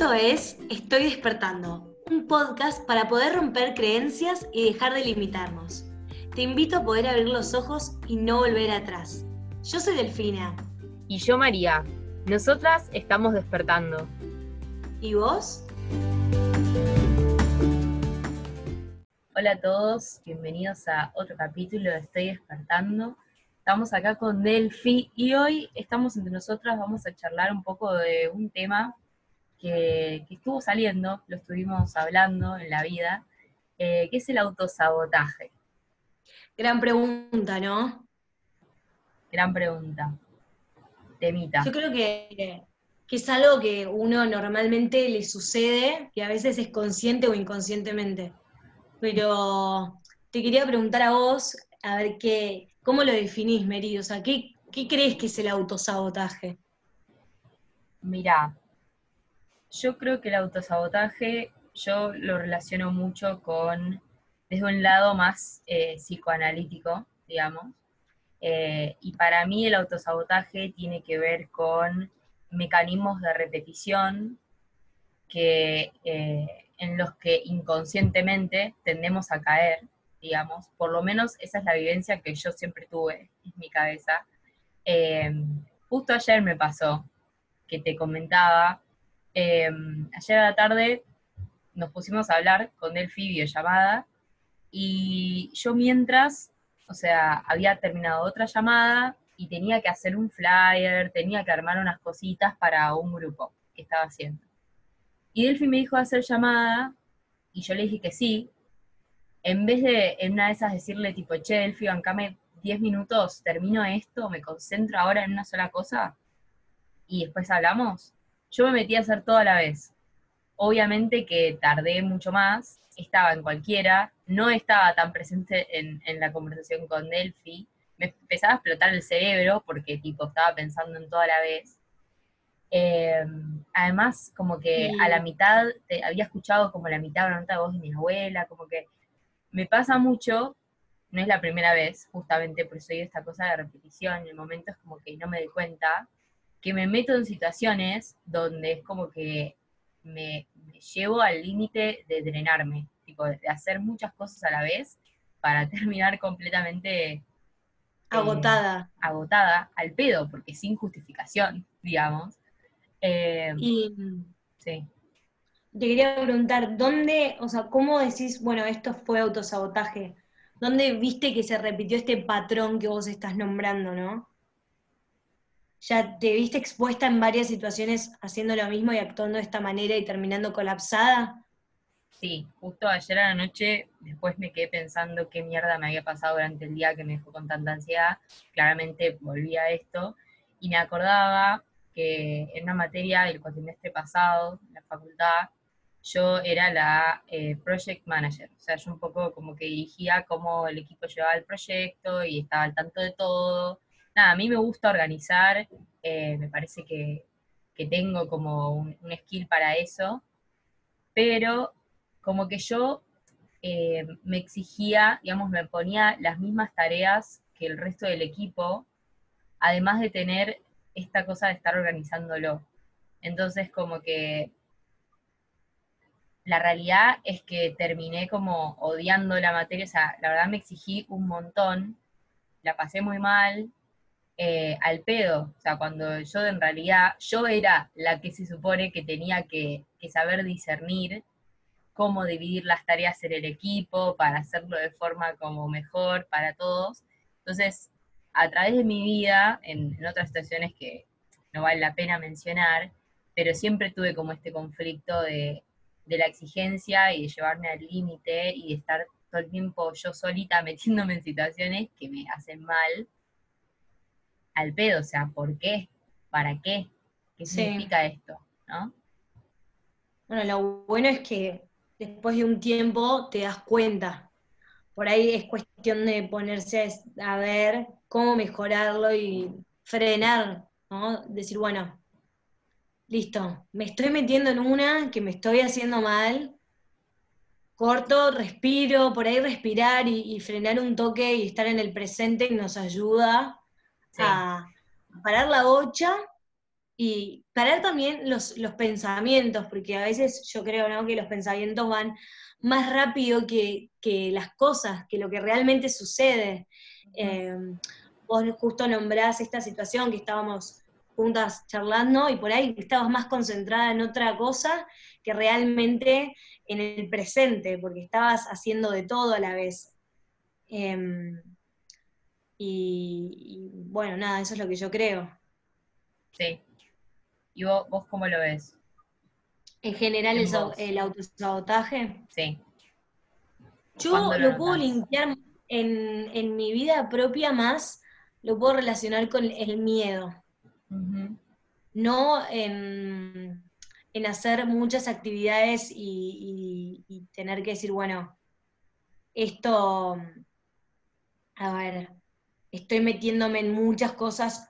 Esto es Estoy despertando, un podcast para poder romper creencias y dejar de limitarnos. Te invito a poder abrir los ojos y no volver atrás. Yo soy Delfina. Y yo María. Nosotras estamos despertando. ¿Y vos? Hola a todos, bienvenidos a otro capítulo de Estoy despertando. Estamos acá con Delphi y hoy estamos entre nosotras, vamos a charlar un poco de un tema que, estuvo saliendo, lo estuvimos hablando en la vida, eh, que es el autosabotaje. Gran pregunta, ¿no? Gran pregunta. Temita. Yo creo que, que es algo que uno normalmente le sucede, que a veces es consciente o inconscientemente. Pero te quería preguntar a vos, a ver qué, cómo lo definís, Meri, o sea, ¿qué, ¿qué crees que es el autosabotaje? Mira, yo creo que el autosabotaje yo lo relaciono mucho con, desde un lado más eh, psicoanalítico, digamos, eh, y para mí el autosabotaje tiene que ver con mecanismos de repetición que, eh, en los que inconscientemente tendemos a caer, digamos, por lo menos esa es la vivencia que yo siempre tuve en mi cabeza. justo ayer me pasó que te comentaba Em, ayer a la tarde nos pusimos a hablar con Delphi videollamada y yo mientras, o sea, había terminado otra llamada y tenía que hacer un flyer, tenía que armar unas cositas para un grupo que estaba haciendo. Y Delphi me dijo hacer llamada y yo le dije que sí. En vez de en una de esas decirle tipo, che, Delphi, bancame 10 minutos, termino esto, me concentro ahora en una sola cosa y después hablamos, yo me metí a hacer todo a la vez. Obviamente que tardé mucho más, estaba en cualquiera, no estaba tan presente en, la conversación con Delphi, me empezaba a explotar el cerebro porque tipo estaba pensando en todo a la vez. Em, además, como que a la mitad, te, había escuchado como la mitad de una nota de voz de mi abuela, como que me pasa mucho, no es la primera vez, justamente por eso hay esta cosa de repetición, en el momento es como que no me doy cuenta, que me meto en situaciones donde es como que me, llevo al límite de drenarme, tipo, de hacer muchas cosas a la vez para terminar completamente eh, agotada. agotada, al pedo, porque sin justificación, digamos. Eh, y sí. Te quería preguntar, ¿dónde, o sea, cómo decís, bueno, esto fue autosabotaje? ¿Dónde viste que se repitió este patrón que vos estás nombrando, no? Ya te viste expuesta en varias situaciones haciendo lo mismo y actuando de esta manera y terminando colapsada? Sí, justo ayer a la noche, después me quedé pensando qué mierda me había pasado durante el día que me dejó con tanta ansiedad. Claramente volví a esto y me acordaba que en una materia del cuatrimestre pasado, la facultad, yo era la eh, project manager. O sea, yo un poco como que dirigía cómo el equipo llevaba el proyecto y estaba al tanto de todo nada, a mí me gusta organizar, eh, me parece que, tengo como un, skill para eso, pero como que yo eh, me exigía, digamos, me ponía las mismas tareas que el resto del equipo, además de tener esta cosa de estar organizándolo. Entonces, como que la realidad es que terminé como odiando la materia, o sea, la verdad me exigí un montón, la pasé muy mal, eh, al pedo, o sea, cuando yo en realidad, yo era la que se supone que tenía que, saber discernir cómo dividir las tareas en el equipo para hacerlo de forma como mejor para todos. Entonces, a través de mi vida, en, otras situaciones que no vale la pena mencionar, pero siempre tuve como este conflicto de, la exigencia y de llevarme al límite y estar todo el tiempo yo solita metiéndome en situaciones que me hacen mal al pedo, o sea, ¿por qué? ¿Para qué? ¿Qué significa esto? ¿no? Bueno, lo bueno es que después de un tiempo te das cuenta. Por ahí es cuestión de ponerse a ver cómo mejorarlo y frenar, ¿no? Decir, bueno, listo, me estoy metiendo en una que me estoy haciendo mal, corto, respiro, por ahí respirar y, y frenar un toque y estar en el presente nos ayuda a parar la bocha y parar también los, los pensamientos, porque a veces yo creo ¿no? que los pensamientos van más rápido que, las cosas, que lo que realmente sucede. Eh, vos justo nombrás esta situación que estábamos juntas charlando y por ahí estabas más concentrada en otra cosa que realmente en el presente, porque estabas haciendo de todo a la vez. Em, y, bueno, nada, eso es lo que yo creo. Sí. ¿Y vos, cómo lo ves? En general, el, el, autosabotaje. Sí. Yo lo, puedo limpiar en, mi vida propia más, lo puedo relacionar con el miedo. No en, hacer muchas actividades y, y tener que decir, bueno, esto, a ver, estoy metiéndome en muchas cosas,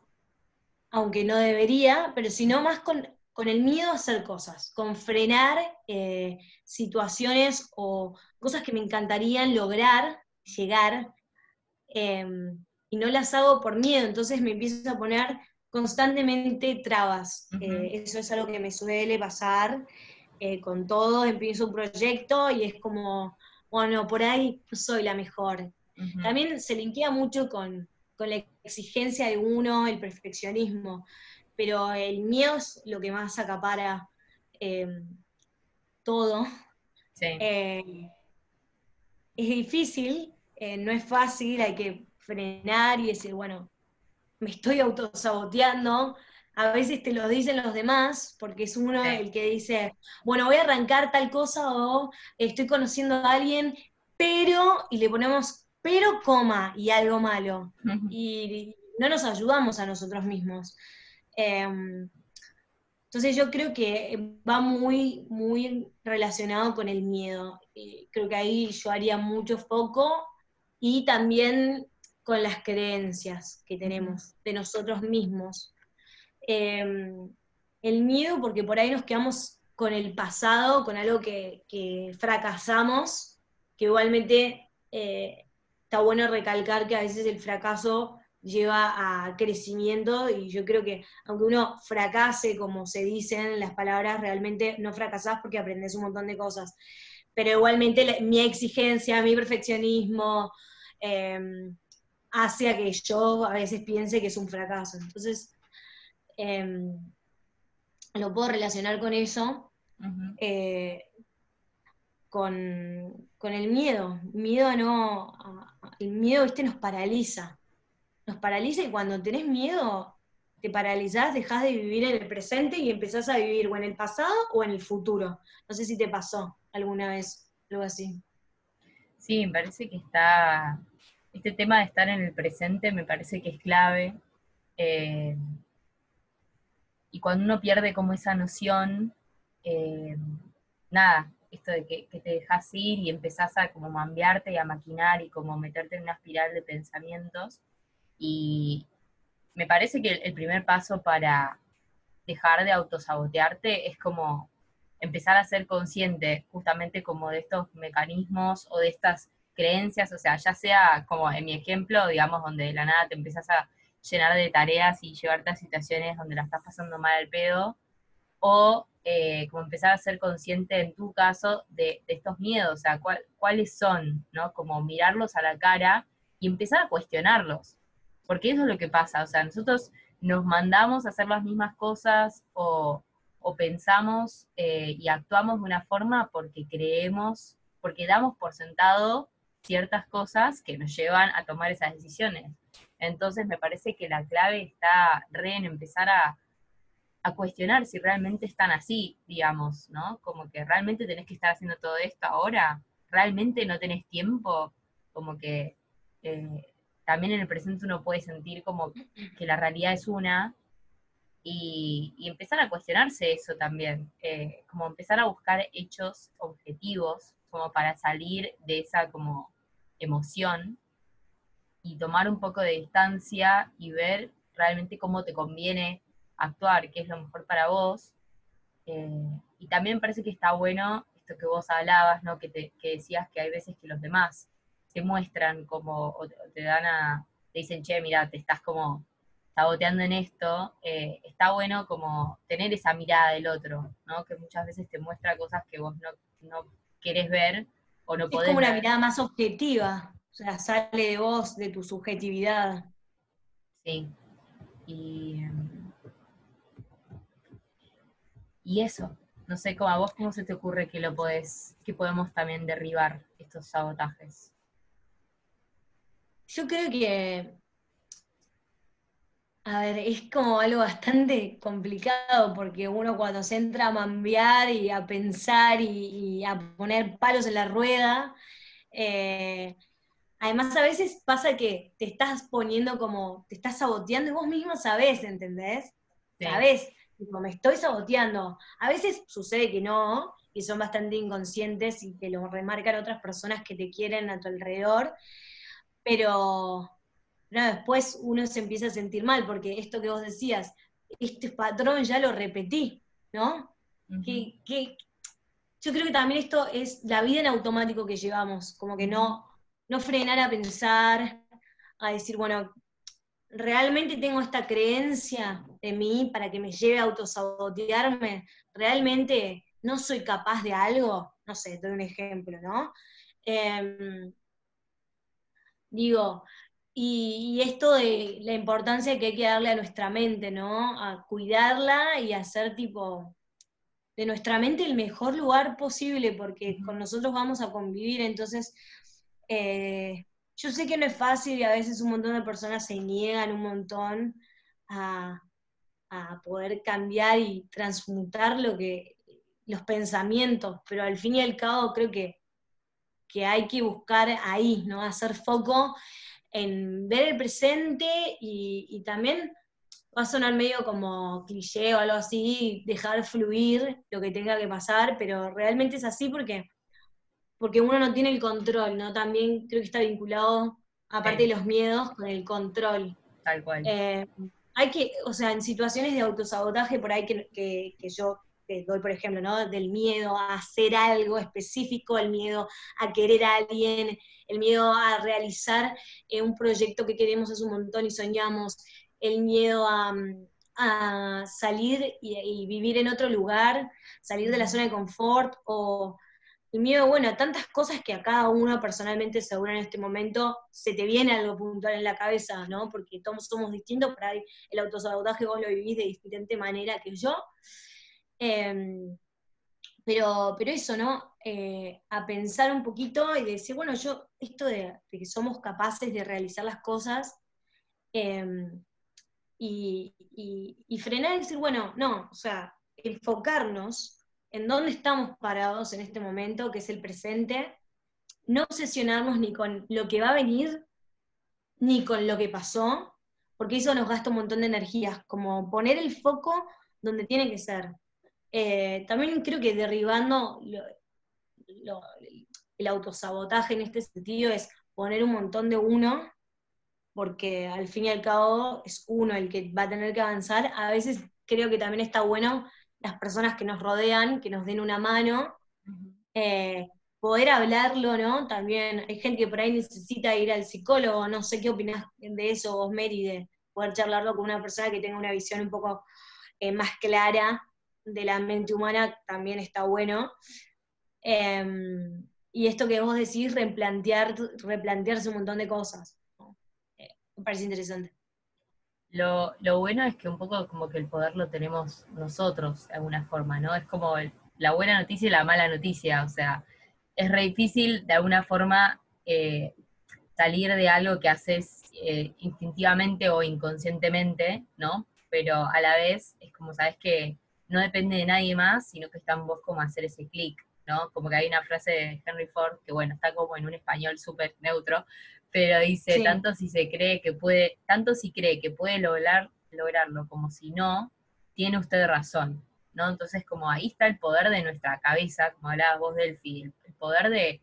aunque no debería, pero sino más con, el miedo a hacer cosas, con frenar eh, situaciones o cosas que me encantarían lograr, llegar, em, y no las hago por miedo, entonces me empiezo a poner constantemente trabas. Eh, eso es algo que me suele pasar eh, con todo, empiezo un proyecto y es como, bueno, por ahí soy la mejor, también se linkea mucho con, la exigencia de uno, el perfeccionismo, pero el miedo es lo que más acapara em, todo. Eh, es difícil, eh, no es fácil, hay que frenar y decir, bueno, me estoy autosaboteando. A veces te lo dicen los demás, porque es uno el que dice, bueno, voy a arrancar tal cosa o estoy conociendo a alguien, pero, y le ponemos pero coma y algo malo. Y no nos ayudamos a nosotros mismos. Em, entonces yo creo que va muy, muy relacionado con el miedo. creo que ahí yo haría mucho foco y también con las creencias que tenemos de nosotros mismos. Em, el miedo, porque por ahí nos quedamos con el pasado, con algo que, fracasamos, que igualmente eh, está bueno recalcar que a veces el fracaso lleva a crecimiento y yo creo que aunque uno fracase, como se dicen las palabras, realmente no fracasás porque aprendes un montón de cosas. Pero igualmente mi exigencia, mi perfeccionismo, em, hace a que yo a veces piense que es un fracaso. Entonces, em, lo puedo relacionar con eso con, el miedo. Miedo no. el miedo, este nos paraliza. Nos paraliza y cuando tenés miedo, te paralizás, dejás de vivir en el presente y empezás a vivir o en el pasado o en el futuro. No sé si te pasó alguna vez algo así. Sí, me parece que está. Este tema de estar en el presente me parece que es clave. Eh, y cuando uno pierde como esa noción, eh, nada, esto de que, te dejas ir y empezás a como mambiarte y a maquinar y como meterte en una espiral de pensamientos. Y me parece que el, primer paso para dejar de autosabotearte es como empezar a ser consciente justamente como de estos mecanismos o de estas creencias, o sea, ya sea como en mi ejemplo, digamos, donde de la nada te empiezas a llenar de tareas y llevarte a situaciones donde la estás pasando mal al pedo, o eh, como empezar a ser consciente en tu caso de, estos miedos, o sea, cuáles son, ¿no? Como mirarlos a la cara y empezar a cuestionarlos, porque eso es lo que pasa, o sea, nosotros nos mandamos a hacer las mismas cosas o, pensamos eh, y actuamos de una forma porque creemos, porque damos por sentado ciertas cosas que nos llevan a tomar esas decisiones. Entonces me parece que la clave está en empezar a, a cuestionar si realmente están así, digamos, ¿no? Como que realmente tenés que estar haciendo todo esto ahora, realmente no tenés tiempo, como que eh, también en el presente uno puede sentir como que la realidad es una y, empezar a cuestionarse eso también, eh, como empezar a buscar hechos objetivos como para salir de esa como emoción y tomar un poco de distancia y ver realmente cómo te conviene actuar, qué es lo mejor para vos. Eh, y también parece que está bueno esto que vos hablabas, ¿no? Que, te, que decías que hay veces que los demás te muestran como, o te dan a, te dicen, che, mira, te estás como saboteando en esto, eh, está bueno como tener esa mirada del otro, ¿no? Que muchas veces te muestra cosas que vos no, no querés ver o no podés Es como una ver. mirada más objetiva, o sea, sale de vos, de tu subjetividad. Sí. Y, y eso, no sé, como a vos, ¿cómo se te ocurre que lo podés, que podemos también derribar estos sabotajes? Yo creo que, a ver, es como algo bastante complicado porque uno cuando se entra a mambear y a pensar y, y a poner palos en la rueda, eh, además a veces pasa que te estás poniendo como, te estás saboteando y vos mismo sabés, ¿entendés? Sí. Sabés, me estoy saboteando. A veces sucede que no, y son bastante inconscientes y te lo remarcan otras personas que te quieren a tu alrededor, pero no, después uno se empieza a sentir mal, porque esto que vos decías, este patrón ya lo repetí, ¿no? Que- yo creo que también esto es la vida en automático que llevamos, como que no, no frenar a pensar, a decir, bueno, realmente tengo esta creencia de mí para que me lleve a autosabotearme, realmente no soy capaz de algo, no sé, doy un ejemplo, ¿no? Em, digo, y, y esto de la importancia que hay que darle a nuestra mente, ¿no? A cuidarla y hacer tipo de nuestra mente el mejor lugar posible, porque con nosotros vamos a convivir, entonces eh, yo sé que no es fácil y a veces un montón de personas se niegan un montón a, a poder cambiar y transmutar lo que, los pensamientos, pero al fin y al cabo creo que, que hay que buscar ahí, ¿no? Hacer foco en ver el presente y, y también va a sonar medio como cliché o algo así, dejar fluir lo que tenga que pasar, pero realmente es así porque, porque uno no tiene el control, ¿no? También creo que está vinculado, aparte Sí. de los miedos, con el control. Tal cual. Eh, hay que, o sea, en situaciones de autosabotaje por ahí que, que- que yo que doy, por ejemplo, ¿no? Del miedo a hacer algo específico, el miedo a querer a alguien, el miedo a realizar eh, un proyecto que queremos hace un montón y soñamos, el miedo a, mm, a salir y, y vivir en otro lugar, salir de la zona de confort, o el miedo, bueno, tantas cosas que a cada uno personalmente seguro en este momento se te viene algo puntual en la cabeza, ¿no? Porque todos somos distintos, por el autosabotaje vos lo vivís de diferente manera que yo. Em, pero, pero eso, ¿no? Eh, a pensar un poquito y decir, bueno, yo, esto de, que somos capaces de realizar las cosas em, y, y- y frenar y decir, bueno, no, o sea, enfocarnos en dónde estamos parados en este momento, que es el presente, no obsesionarnos ni con lo que va a venir, ni con lo que pasó, porque eso nos gasta un montón de energías, como poner el foco donde tiene que ser. Eh, también creo que derribando lo- lo- el autosabotaje en este sentido es poner un montón de uno, porque al fin y al cabo es uno el que va a tener que avanzar. A veces creo que también está bueno las personas que nos rodean, que nos den una mano, eh, poder hablarlo, ¿no? También hay gente que por ahí necesita ir al psicólogo, no sé qué opinás de eso vos, Mary, de poder charlarlo con una persona que tenga una visión un poco eh, más clara de la mente humana, también está bueno. Em, y esto que vos decís, replantear, replantearse un montón de cosas. ¿no? Eh, me parece interesante. Lo, lo bueno es que un poco como que el poder lo tenemos nosotros de alguna forma, ¿no? Es como la buena noticia y la mala noticia, o sea, es re difícil de alguna forma eh, salir de algo que haces eh, instintivamente o inconscientemente, ¿no? Pero a la vez es como, sabes que no depende de nadie más, sino que está en vos como hacer ese clic, ¿no? Como que hay una frase de Henry Ford que, bueno, está como en un español súper neutro, pero dice, Sí. tanto si se cree que puede, tanto si cree que puede lograr, lograrlo como si no, tiene usted razón, ¿no? Entonces, como ahí está el poder de nuestra cabeza, como hablabas vos, Delphi, el, el poder de,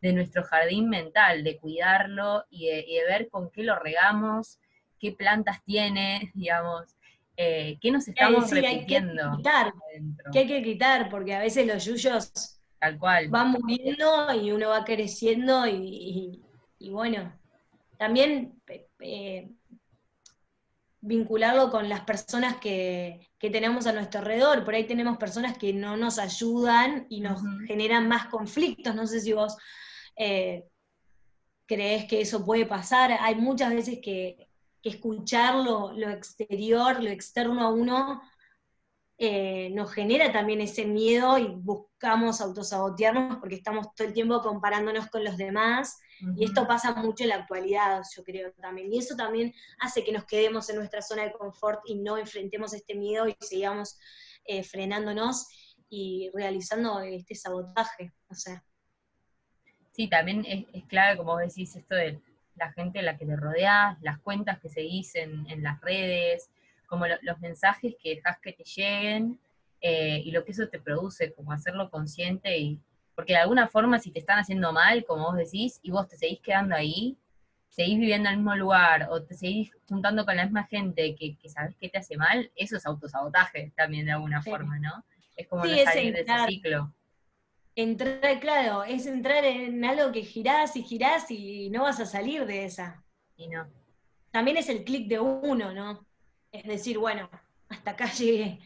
de nuestro jardín mental, de cuidarlo y de, y de ver con qué lo regamos, qué plantas tiene, digamos, eh, qué nos estamos sí, hay que repitiendo quitar, adentro, que hay que quitar, porque a veces los yuyos tal cual. van muriendo y uno va creciendo y, y- y bueno, también eh, vincularlo con las personas que, tenemos a nuestro alrededor. Por ahí tenemos personas que no nos ayudan y nos generan más conflictos. No sé si vos eh, crees que eso puede pasar. Hay muchas veces que, escuchar lo, exterior, lo externo a uno, eh, nos genera también ese miedo y buscamos autosabotearnos porque estamos todo el tiempo comparándonos con los demás. Y esto pasa mucho en la actualidad, yo creo también. Y eso también hace que nos quedemos en nuestra zona de confort y no enfrentemos este miedo y sigamos eh, frenándonos y realizando este sabotaje. O sea. Sí, también es, clave, como vos decís, esto de la gente a la que te rodeas, las cuentas que seguís en, en las redes, como los mensajes que dejas que te lleguen eh, y lo que eso te produce, como hacerlo consciente y porque de alguna forma si te están haciendo mal, como vos decís, y vos te seguís quedando ahí, seguís viviendo en el mismo lugar o te seguís juntando con la misma gente que, que sabes que te hace mal, eso es autosabotaje también de alguna forma, ¿no? Es como no salir de ese ciclo entrar, claro, es entrar en algo que girás y girás y no vas a salir de esa. Y no. También es el clic de uno, ¿no? Es decir, bueno, hasta acá llegué.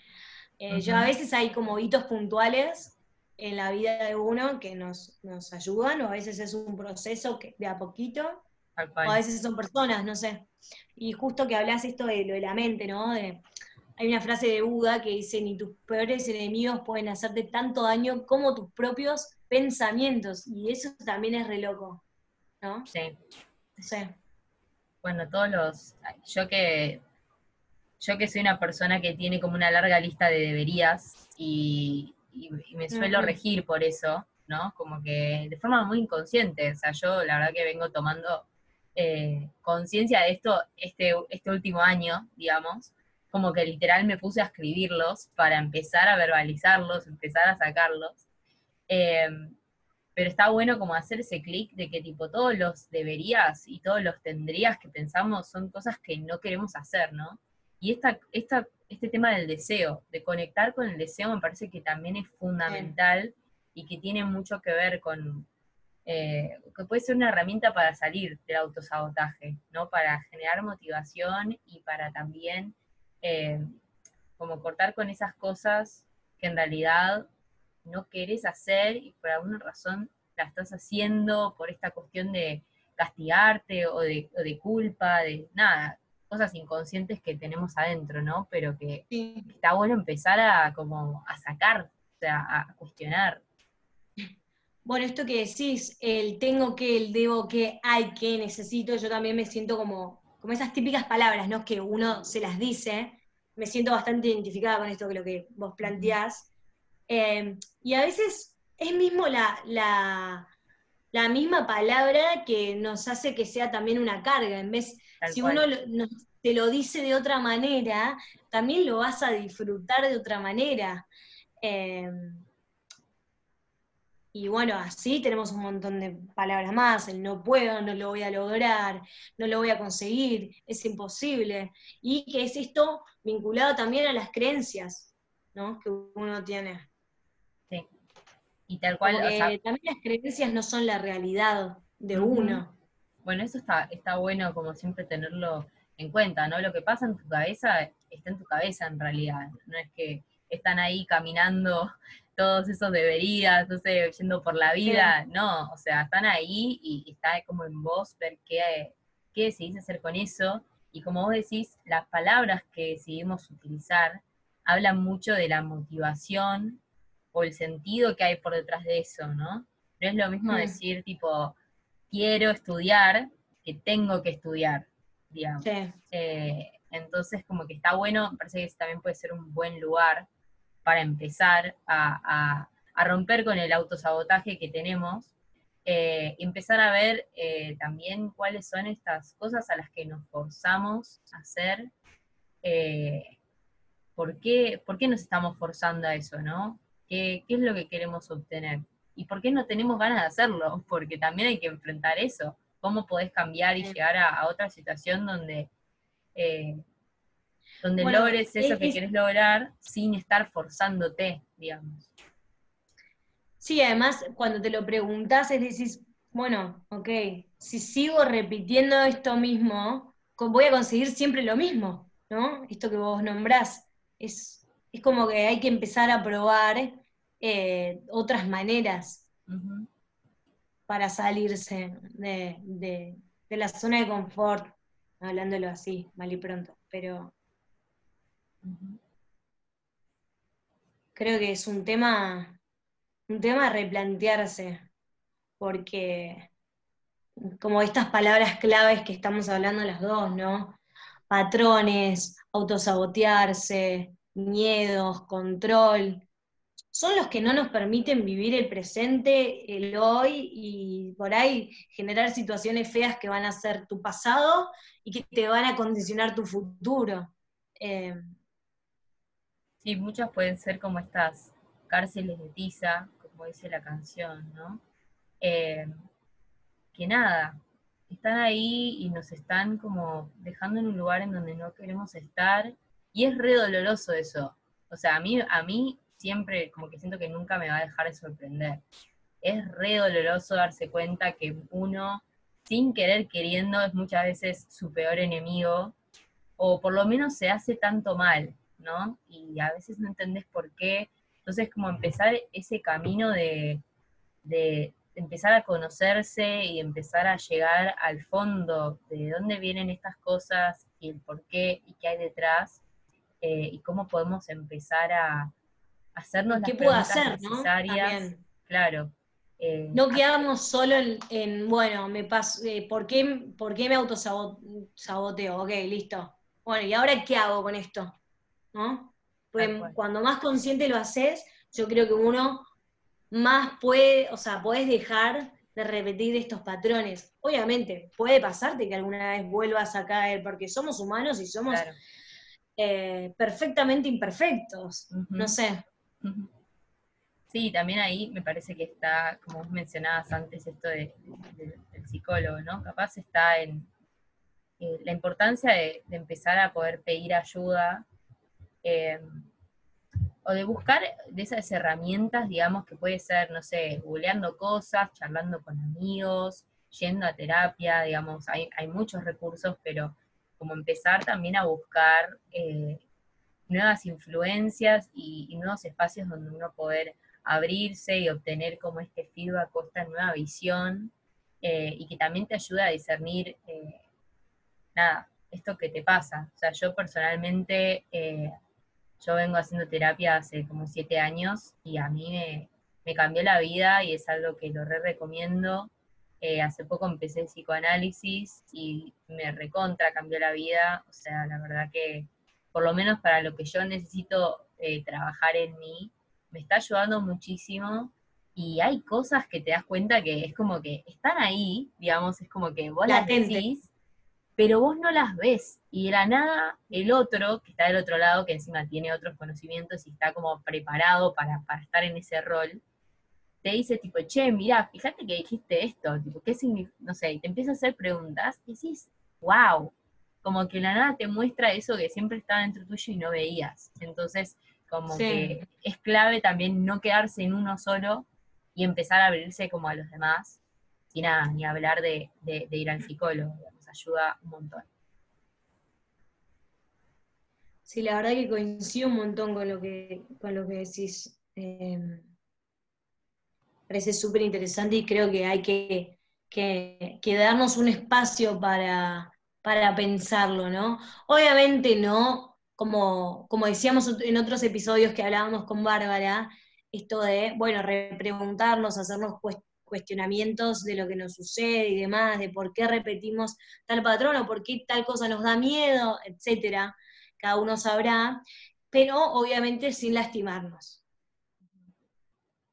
Eh, yo a veces hay como hitos puntuales en la vida de uno que nos, nos ayudan, o a veces es un proceso que, de a poquito, o a veces son personas, no sé. Y justo que hablas esto de lo de la mente, ¿no? De, hay una frase de Buda que dice, ni tus peores enemigos pueden hacerte tanto daño como tus propios pensamientos. Y eso también es re loco, ¿no? Sí. Sí. Bueno, todos los... Yo que, yo que soy una persona que tiene como una larga lista de deberías y, me suelo regir por eso, ¿no? Como que de forma muy inconsciente. O sea, yo la verdad que vengo tomando eh, conciencia de esto este, este último año, digamos como que literal me puse a escribirlos para empezar a verbalizarlos, empezar a sacarlos. Eh, pero está bueno como hacer ese clic de que tipo todos los deberías y todos los tendrías que pensamos son cosas que no queremos hacer, ¿no? Y esta, esta, este tema del deseo, de conectar con el deseo me parece que también es fundamental y que tiene mucho que ver con, eh, que puede ser una herramienta para salir del autosabotaje, ¿no? Para generar motivación y para también eh, como cortar con esas cosas que en realidad no querés hacer y por alguna razón la estás haciendo por esta cuestión de castigarte o de, culpa, de nada, cosas inconscientes que tenemos adentro, ¿no? Pero que, está bueno empezar a como a sacar, o sea, a cuestionar. Bueno, esto que decís, el tengo que, el debo que, hay que, necesito, yo también me siento como como esas típicas palabras, ¿no? Que uno se las dice, me siento bastante identificada con esto que lo que vos planteás. Eh, y a veces es mismo la, la, misma palabra que nos hace que sea también una carga. En vez, si uno te lo dice de otra manera, también lo vas a disfrutar de otra manera. Eh, y bueno, así tenemos un montón de palabras más, el no puedo, no lo voy a lograr, no lo voy a conseguir, es imposible. Y que es esto vinculado también a las creencias ¿no? que uno tiene. Y tal cual. también las creencias no son la realidad de uno. Bueno, eso está, está bueno como siempre tenerlo en cuenta, ¿no? Lo que pasa en tu cabeza está en tu cabeza en realidad. No es que están ahí caminando todos esos deberías, no sé, yendo por la vida, no, o sea, están ahí y, está como en vos ver qué, qué decidís hacer con eso, y como vos decís, las palabras que decidimos utilizar hablan mucho de la motivación o el sentido que hay por detrás de eso, ¿no? No es lo mismo decir tipo, quiero estudiar, que tengo que estudiar, digamos. Eh, entonces, como que está bueno, parece que también puede ser un buen lugar para empezar a, romper con el autosabotaje que tenemos, eh, empezar a ver eh, también cuáles son estas cosas a las que nos forzamos a hacer, eh, ¿por, qué, ¿por, qué, nos estamos forzando a eso, no? ¿Qué, es lo que queremos obtener? ¿Y por qué no tenemos ganas de hacerlo? Porque también hay que enfrentar eso. ¿Cómo podés cambiar y llegar a, otra situación donde donde logres eso que quieres lograr sin estar forzándote, digamos. Sí, además, cuando te lo preguntas, es decir, bueno, ok, si sigo repitiendo esto mismo, voy a conseguir siempre lo mismo. ¿no? Esto que vos nombrás, es, es como que hay que empezar a probar eh, otras maneras para salirse de, la zona de confort, hablándolo así, mal y pronto, pero creo que es un tema, un tema a replantearse, porque como estas palabras claves que estamos hablando las dos, ¿no? Patrones, autosabotearse, miedos, control, son los que no nos permiten vivir el presente, el hoy y por ahí generar situaciones feas que van a ser tu pasado y que te van a condicionar tu futuro. Eh, sí, muchas pueden ser como estas cárceles de tiza, como dice la canción, ¿no? Eh, que nada, están ahí y nos están como dejando en un lugar en donde no queremos estar y es re doloroso eso. O sea, a mí, a mí siempre como que siento que nunca me va a dejar de sorprender. Es re doloroso darse cuenta que uno, sin querer queriendo, es muchas veces su peor enemigo, o por lo menos se hace tanto mal, ¿no? Y a veces no entendés por qué. Entonces, como empezar ese camino de, de empezar a conocerse y empezar a llegar al fondo de dónde vienen estas cosas y el por qué y qué hay detrás, eh, y cómo podemos empezar a, hacernos las ¿Qué hacer, necesarias. Claro. Eh, no quedamos solo en, bueno, me paso, eh, ¿por, qué, ¿por qué me autosaboteo? Ok, listo. Bueno, ¿y ahora qué hago con esto? ¿No? Pues cuando más consciente lo haces, yo creo que uno más puede, o sea, puedes dejar de repetir estos patrones. Obviamente, puede pasarte que alguna vez vuelvas a caer, porque somos humanos y somos eh, perfectamente imperfectos. No sé. Sí, también ahí me parece que está, como vos mencionabas antes, esto del psicólogo, ¿no? Capaz está en eh, la importancia de, empezar a poder pedir ayuda eh, o de buscar de esas herramientas, digamos, que puede ser, no sé, googleando cosas, charlando con amigos, yendo a terapia, digamos, hay, muchos recursos, pero como empezar también a buscar eh, nuevas influencias y, nuevos espacios donde uno poder abrirse y obtener como este feedback o esta nueva visión eh, y que también te ayuda a discernir, eh, nada, esto que te pasa. O sea, yo personalmente, eh, yo vengo haciendo terapia hace como siete años y a mí me, me cambió la vida y es algo que lo re recomiendo. Hace poco empecé psicoanálisis y me recontra cambió la vida. O sea, la verdad que por lo menos para lo que yo necesito eh, trabajar en mí, me está ayudando muchísimo y hay cosas que te das cuenta que es como que están ahí, digamos, es como que vos las decís, pero vos no las ves. Y de la nada, el otro, que está del otro lado, que encima tiene otros conocimientos y está como preparado para, estar en ese rol, te dice tipo, che, mirá, fíjate que dijiste esto, tipo, ¿qué significa? No sé, y te empieza a hacer preguntas y decís, wow, como que la nada te muestra eso que siempre estaba dentro tuyo y no veías. Entonces, como que es clave también no quedarse en uno solo y empezar a abrirse como a los demás. Y nada, ni hablar de, ir al psicólogo, nos ayuda un montón. Sí, la verdad que coincido un montón con lo que, con lo que decís. Eh, parece súper interesante y creo que hay que, que darnos un espacio para, para pensarlo, ¿no? Obviamente no, como, como decíamos en otros episodios que hablábamos con Bárbara, esto de, bueno, repreguntarnos, hacernos cuestionamientos de lo que nos sucede y demás, de por qué repetimos tal patrón o por qué tal cosa nos da miedo, etcétera. Cada uno sabrá, pero obviamente sin lastimarnos.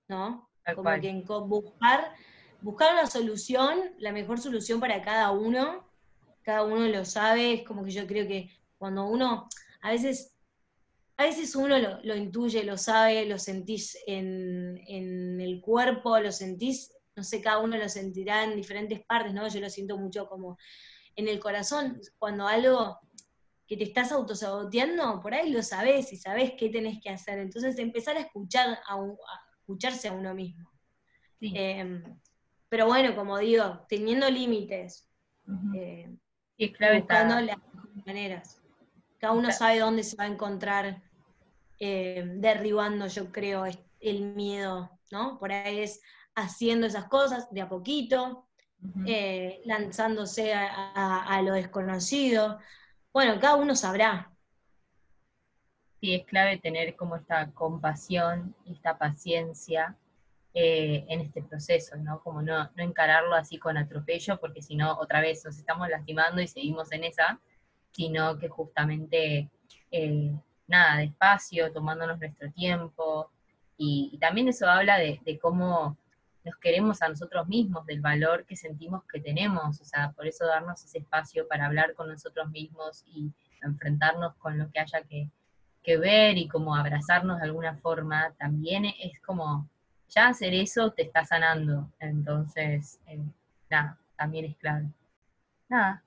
¿No? Como que buscar, buscar una solución, la mejor solución para cada uno, cada uno lo sabe, es como que yo creo que cuando uno, a veces, a veces uno lo, intuye, lo sabe, lo sentís en, el cuerpo, lo sentís, no sé, cada uno lo sentirá en diferentes partes, ¿no? Yo lo siento mucho como en el corazón, cuando algo que te estás autosaboteando, por ahí lo sabes y sabes qué tenés que hacer. Entonces empezar a escuchar a, escucharse a uno mismo. Em, pero bueno, como digo, teniendo límites, es clave buscando las maneras. Cada uno sabe dónde se va a encontrar eh, derribando, yo creo, el miedo, ¿no? Por ahí es haciendo esas cosas de a poquito, eh, lanzándose a, lo desconocido. Bueno, cada uno sabrá. Sí, es clave tener como esta compasión esta paciencia eh, en este proceso, ¿no? Como no, no encararlo así con atropello, porque si no, otra vez nos estamos lastimando y seguimos en esa, sino que justamente, eh, nada, despacio, tomándonos nuestro tiempo. Y, también eso habla de, cómo nos queremos a nosotros mismos, del valor que sentimos que tenemos, o sea, por eso darnos ese espacio para hablar con nosotros mismos y enfrentarnos con lo que haya que, que ver y como abrazarnos de alguna forma, también es como ya hacer eso te está sanando. Entonces, eh, nada, también es clave. Nada,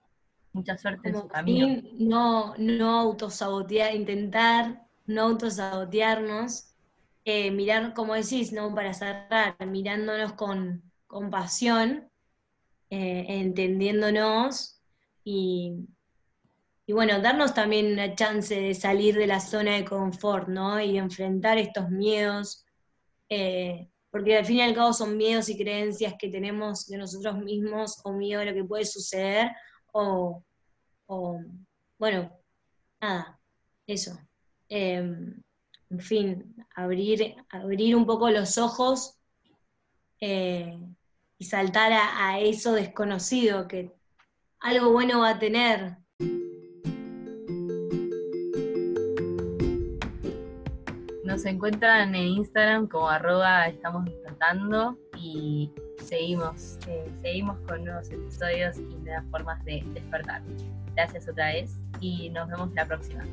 mucha suerte en su camino. No, no autosabotear, intentar no autosabotearnos, eh, mirar, como decís, ¿no? Para cerrar, mirándonos con compasión, eh, entendiéndonos y, y bueno, darnos también una chance de salir de la zona de confort, ¿no? Y enfrentar estos miedos, eh, porque al fin y al cabo son miedos y creencias que tenemos de nosotros mismos o miedo a lo que puede suceder o, bueno, nada, eso. Em, en fin, abrir, abrir un poco los ojos eh, y saltar a eso desconocido que algo bueno va a tener, Nos encuentran en Instagram como arroba estamos despertando y seguimos, eh, seguimos con nuevos episodios y nuevas formas de despertar. Gracias otra vez y nos vemos la próxima.